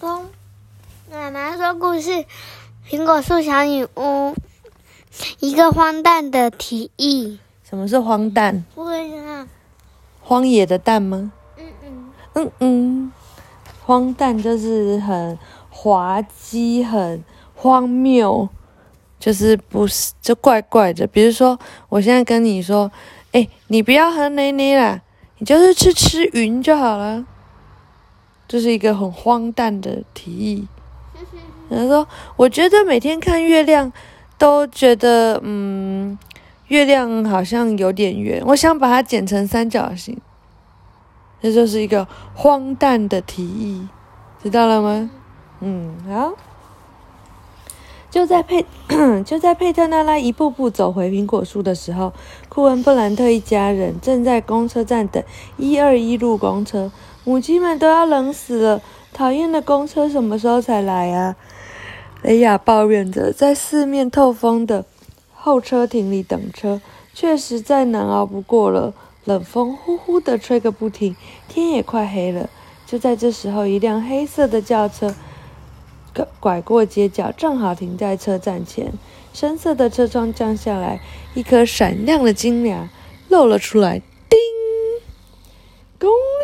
公奶奶说故事：苹果树小女巫。一个荒诞的提议。什么是荒诞？荒野的蛋吗？嗯嗯。嗯嗯。荒诞就是很滑稽、很荒谬，就是不是就怪怪的。比如说，我现在跟你说，哎，你不要喝奶奶啦，你就是去吃云就好了。这是一个很荒诞的提议。他说：“我觉得每天看月亮，都觉得嗯，月亮好像有点圆。我想把它剪成三角形。”这就是一个荒诞的提议，知道了吗？嗯，好。就在佩 就在佩特纳拉一步步走回苹果树的时候，库恩布兰特一家人正在公车站等一二一路公车。母鸡们都要冷死了，讨厌的公车什么时候才来啊？雷亚抱怨着，在四面透风的候车亭里等车，确实再难熬不过了。冷风呼呼地吹个不停，天也快黑了。就在这时候，一辆黑色的轿车拐过街角，正好停在车站前。深色的车窗降下来，一颗闪亮的金牙露了出来。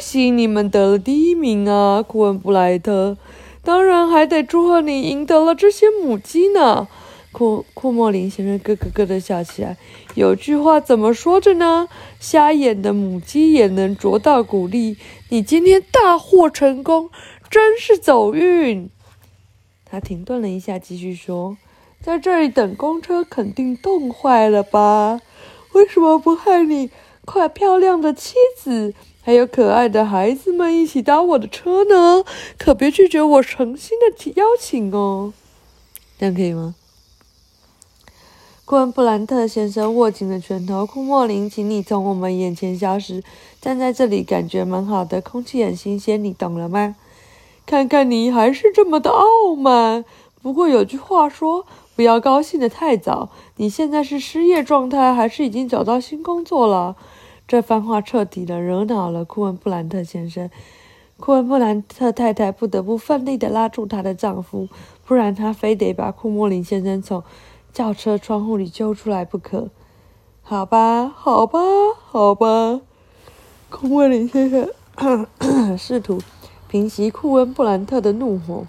恭喜你们得了第一名啊，库恩布莱特！当然还得祝贺你赢得了这些母鸡呢。库库莫林先生咯咯咯的笑起来。有句话怎么说着呢？瞎眼的母鸡也能啄到谷粒。你今天大获成功，真是走运。他停顿了一下，继续说：“在这里等公车，肯定冻坏了吧？为什么不和你快漂亮的妻子？”还有可爱的孩子们一起搭我的车呢，可别拒绝我诚心的邀请哦。这样可以吗？库恩布兰特先生握紧了拳头。库莫林，请你从我们眼前消失。站在这里感觉蛮好的，空气很新鲜，你懂了吗？看看你还是这么的傲慢。不过有句话说，不要高兴的太早。你现在是失业状态，还是已经找到新工作了？这番话彻底的惹恼了库恩布兰特先生，库恩布兰特太太不得不奋力的拉住她的丈夫，不然她非得把库莫林先生从轿车窗户里揪出来不可。好吧，好吧，好吧，库莫林先生 试图平息库恩布兰特的怒火。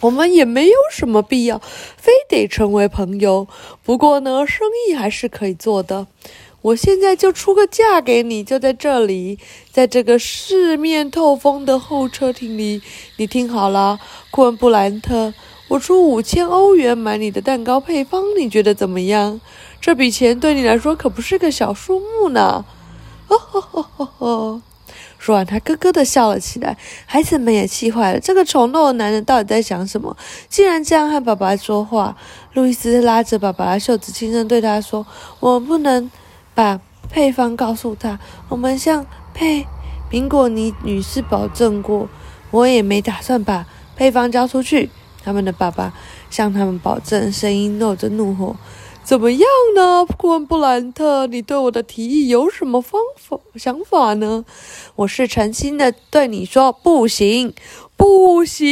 我们也没有什么必要非得成为朋友，不过呢，生意还是可以做的。我现在就出个价给你，就在这里，在这个四面透风的候车厅里。你听好了，库恩布兰特，我出五千欧元买你的蛋糕配方，你觉得怎么样？这笔钱对你来说可不是个小数目呢。哦吼吼吼吼！说完，他咯咯的笑了起来。孩子们也气坏了，这个丑陋的男人到底在想什么？竟然这样和爸爸说话。路易斯拉着爸爸的袖子，轻声对他说：“我们不能。”把配方告诉他。我们向佩苹果尼女士保证过，我也没打算把配方交出去。他们的爸爸向他们保证，声音露着怒火。怎么样呢，库恩布兰特？你对我的提议有什么方法想法呢？我是诚心的对你说，不行，不行！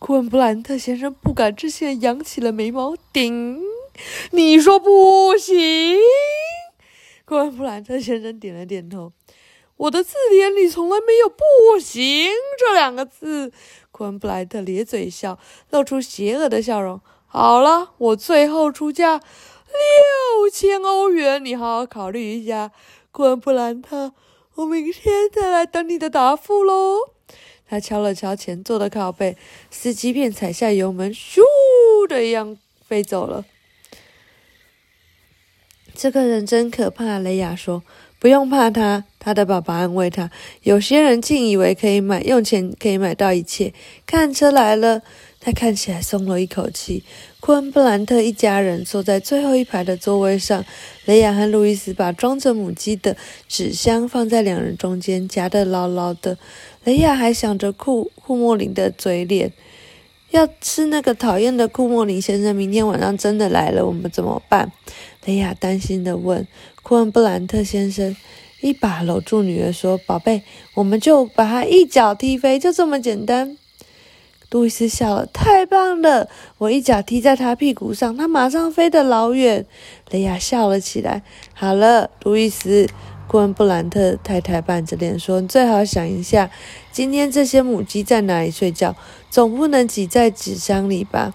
库恩布兰特先生不敢置信的扬起了眉毛，顶。你说不行，库恩布兰特先生点了点头。我的字典里从来没有“不行”这两个字。库恩布莱特咧嘴笑，露出邪恶的笑容。好了，我最后出价六千欧元，你好好考虑一下，库恩布兰特。我明天再来等你的答复喽。他敲了敲前座的靠背，司机便踩下油门，咻的一样飞走了。这个人真可怕，雷亚说。不用怕他，他的爸爸安慰他。有些人竟以为可以买，用钱可以买到一切。看车来了，他看起来松了一口气。库恩布兰特一家人坐在最后一排的座位上，雷亚和路易斯把装着母鸡的纸箱放在两人中间，夹得牢牢的。雷亚还想着库库莫林的嘴脸，要吃那个讨厌的库莫林先生。明天晚上真的来了，我们怎么办？雷亚担心地问：“库恩布兰特先生，一把搂住女儿说：‘宝贝，我们就把他一脚踢飞，就这么简单。’路易斯笑了，太棒了！我一脚踢在他屁股上，他马上飞得老远。雷亚笑了起来。好了，路易斯，库恩布兰特太太板着脸说：“你最好想一下，今天这些母鸡在哪里睡觉？总不能挤在纸箱里吧？”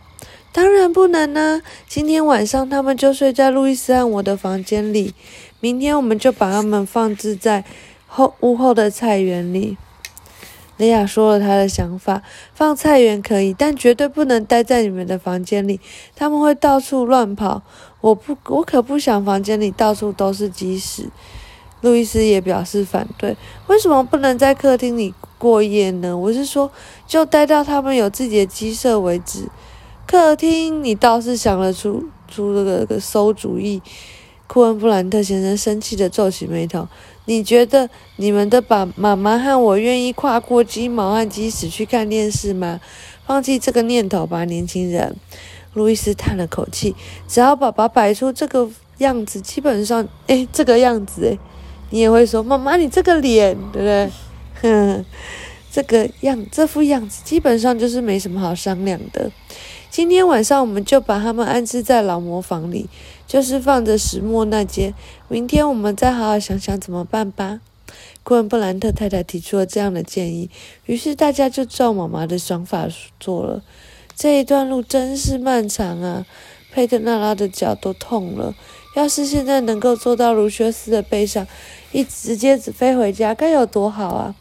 当然不能呢！今天晚上他们就睡在路易斯和我的房间里，明天我们就把他们放置在后屋后的菜园里。雷亚说了他的想法：放菜园可以，但绝对不能待在你们的房间里，他们会到处乱跑。我不，我可不想房间里到处都是鸡屎。路易斯也表示反对：为什么不能在客厅里过夜呢？我是说，就待到他们有自己的鸡舍为止。客厅，你倒是想得出出这个个馊主意。库恩布兰特先生生气的皱起眉头。你觉得你们的爸妈妈和我愿意跨过鸡毛和鸡屎去看电视吗？放弃这个念头吧，年轻人。路易斯叹了口气。只要爸爸摆出这个样子，基本上，哎，这个样子，哎，你也会说，妈妈，你这个脸，对不对？哼，这个样，这副样子，基本上就是没什么好商量的。今天晚上我们就把他们安置在老磨坊里，就是放着石磨那间。明天我们再好好想想怎么办吧。库恩布兰特太太提出了这样的建议，于是大家就照妈妈的想法做了。这一段路真是漫长啊！佩特纳拉的脚都痛了。要是现在能够坐到卢修斯的背上，一直接飞回家，该有多好啊！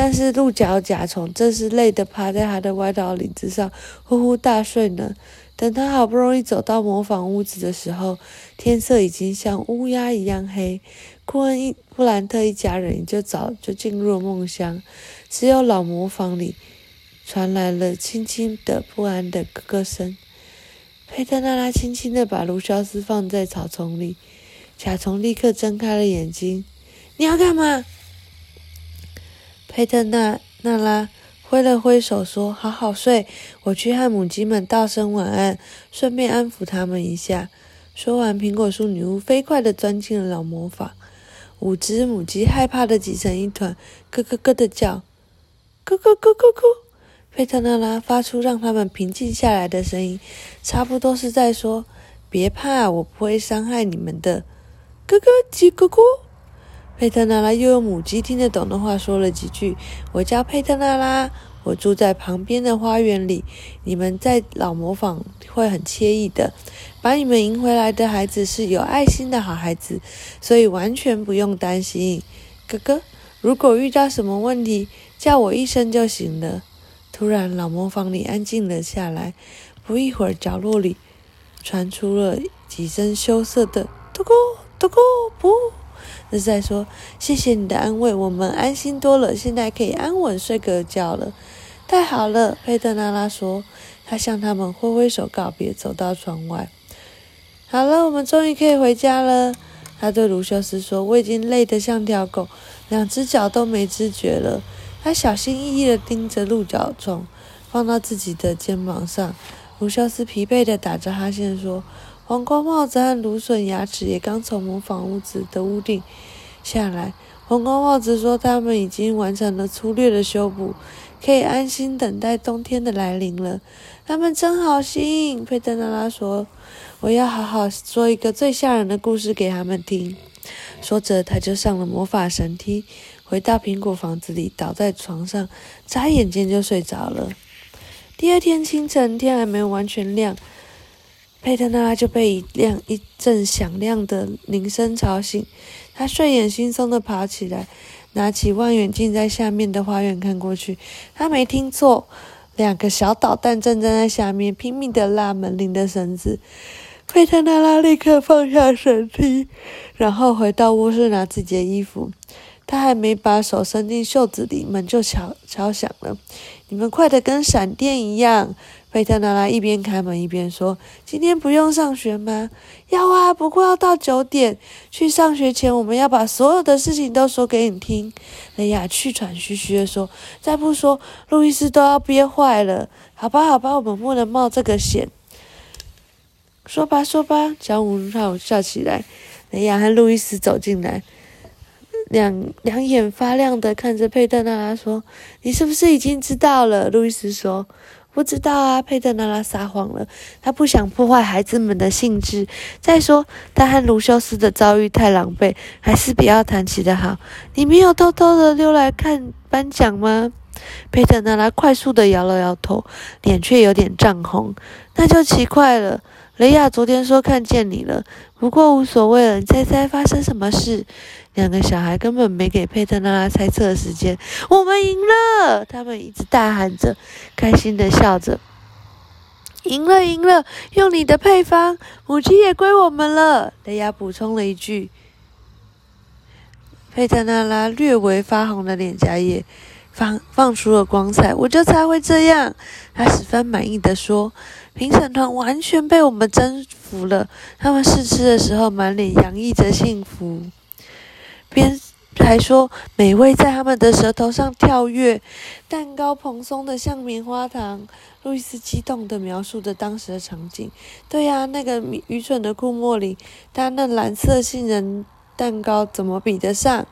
但是鹿角甲虫正是累得趴在他的外套领子上呼呼大睡呢。等他好不容易走到模仿屋子的时候，天色已经像乌鸦一样黑。库恩一布兰特一家人就早就进入了梦乡，只有老模仿里传来了轻轻的不安的咯咯声。佩特纳拉轻轻地把卢肖斯放在草丛里，甲虫立刻睁开了眼睛。你要干嘛？佩特纳纳拉挥了挥手说：“好好睡，我去和母鸡们道声晚安，顺便安抚它们一下。”说完，苹果树女巫飞快地钻进了老魔法。五只母鸡害怕的挤成一团，咯咯咯的叫，咯咯咯咯咯。佩特纳拉发出让它们平静下来的声音，差不多是在说：“别怕，我不会伤害你们的。”咯咯叽咯咯。佩特娜拉又用母鸡听得懂的话说了几句：“我叫佩特娜拉，我住在旁边的花园里。你们在老模仿会很惬意的。把你们迎回来的孩子是有爱心的好孩子，所以完全不用担心。哥哥，如果遇到什么问题，叫我一声就行了。”突然，老模仿里安静了下来。不一会儿，角落里传出了几声羞涩的“嘟咕嘟咕不”。是在说：“谢谢你的安慰，我们安心多了，现在可以安稳睡个觉了。”太好了，佩特拉拉说。他向他们挥挥手告别，走到窗外。好了，我们终于可以回家了。他对卢修斯说：“我已经累得像条狗，两只脚都没知觉了。”他小心翼翼地盯着鹿角虫，放到自己的肩膀上。卢修斯疲惫地打着哈欠说。黄瓜帽子和芦笋牙齿也刚从模仿屋子的屋顶下来。黄瓜帽子说：“他们已经完成了粗略的修补，可以安心等待冬天的来临了。”他们真好心，佩德拉拉说：“我要好好说一个最吓人的故事给他们听。”说着，他就上了魔法神梯，回到苹果房子里，倒在床上，眨眼间就睡着了。第二天清晨，天还没有完全亮。佩特纳拉就被一亮一阵响亮的铃声吵醒，他睡眼惺忪地爬起来，拿起望远镜在下面的花园看过去。他没听错，两个小捣蛋正站在下面，拼命地拉门铃的绳子。佩特纳拉立刻放下绳梯，然后回到卧室拿自己的衣服。他还没把手伸进袖子里，门就敲敲响了。你们快得跟闪电一样！佩特拉拉一边开门一边说：“今天不用上学吗？”“要啊，不过要到九点。去上学前，我们要把所有的事情都说给你听。”雷亚气喘吁吁地说：“再不说，路易斯都要憋坏了。”“好吧，好吧，我们不能冒这个险。”“说吧，说吧。”江武浩笑起来。雷亚和路易斯走进来。两两眼发亮的看着佩特纳拉说：“你是不是已经知道了？”路易斯说：“不知道啊。佩特娜拉撒谎了，他不想破坏孩子们的兴致。再说，他和卢修斯的遭遇太狼狈，还是不要谈起的好。你没有偷偷的溜来看颁奖吗？佩特娜拉快速的摇了摇头，脸却有点涨红。那就奇怪了。雷亚昨天说看见你了，不过无所谓了。你猜猜发生什么事？两个小孩根本没给佩特娜拉猜测的时间。我们赢了！他们一直大喊着，开心的笑着。赢了，赢了！用你的配方，母鸡也归我们了。雷亚补充了一句。佩特娜拉略微发红的脸颊也放放出了光彩。我就猜会这样，他十分满意的说。评审团完全被我们征服了。他们试吃的时候，满脸洋溢着幸福，边还说美味在他们的舌头上跳跃，蛋糕蓬松的像棉花糖。路易斯激动地描述着当时的场景。对呀，那个愚蠢的库莫里，他那蓝色杏仁蛋糕怎么比得上？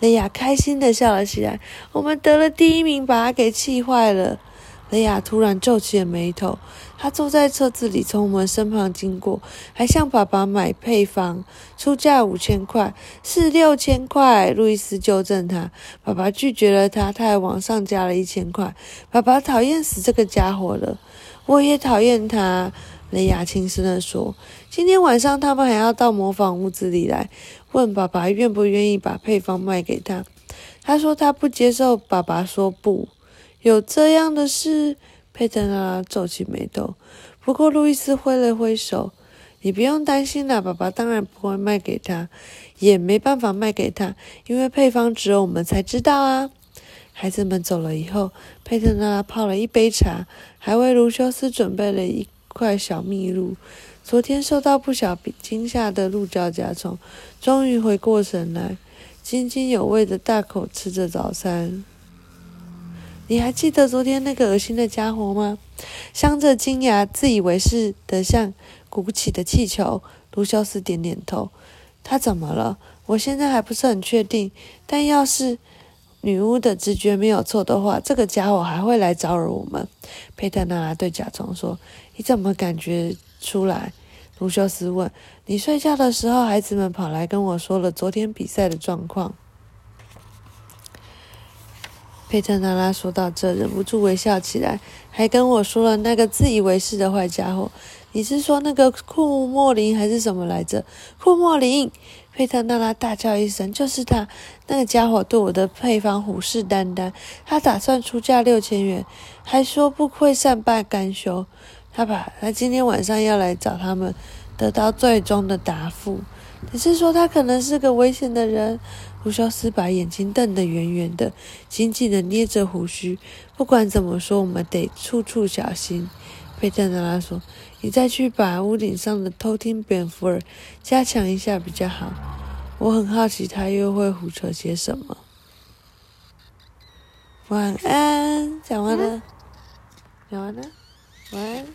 雷亚开心地笑了起来。我们得了第一名，把他给气坏了。雷亚突然皱起了眉头。他坐在车子里，从我们身旁经过，还向爸爸买配方，出价五千块，是六千块。路易斯纠正他，爸爸拒绝了他，他还往上加了一千块。爸爸讨厌死这个家伙了，我也讨厌他。雷亚轻声地说：“今天晚上他们还要到模仿屋子里来，问爸爸愿不愿意把配方卖给他。他说他不接受。爸爸说不，有这样的事。”佩特拉皱起眉头，不过路易斯挥了挥手：“你不用担心了，爸爸当然不会卖给他，也没办法卖给他，因为配方只有我们才知道啊。”孩子们走了以后，佩特拉泡了一杯茶，还为卢修斯准备了一块小蜜露。昨天受到不小惊吓的鹿角甲虫终于回过神来，津津有味的大口吃着早餐。你还记得昨天那个恶心的家伙吗？镶着金牙、自以为是的像鼓起的气球。卢修斯点点头。他怎么了？我现在还不是很确定。但要是女巫的直觉没有错的话，这个家伙还会来招惹我们。佩特娜对甲虫说：“你怎么感觉出来？”卢修斯问：“你睡觉的时候，孩子们跑来跟我说了昨天比赛的状况。”佩特娜拉说到这，忍不住微笑起来，还跟我说了那个自以为是的坏家伙。你是说那个库莫林还是什么来着？库莫林！佩特娜拉大叫一声：“就是他！那个家伙对我的配方虎视眈眈，他打算出价六千元，还说不会善罢甘休。他把他今天晚上要来找他们，得到最终的答复。你是说他可能是个危险的人？”胡修斯把眼睛瞪得圆圆的，紧紧地捏着胡须。不管怎么说，我们得处处小心。佩特娜拉说：“你再去把屋顶上的偷听蝙蝠耳加强一下比较好。”我很好奇他又会胡扯些什么。晚安，讲完了，讲完了，晚安。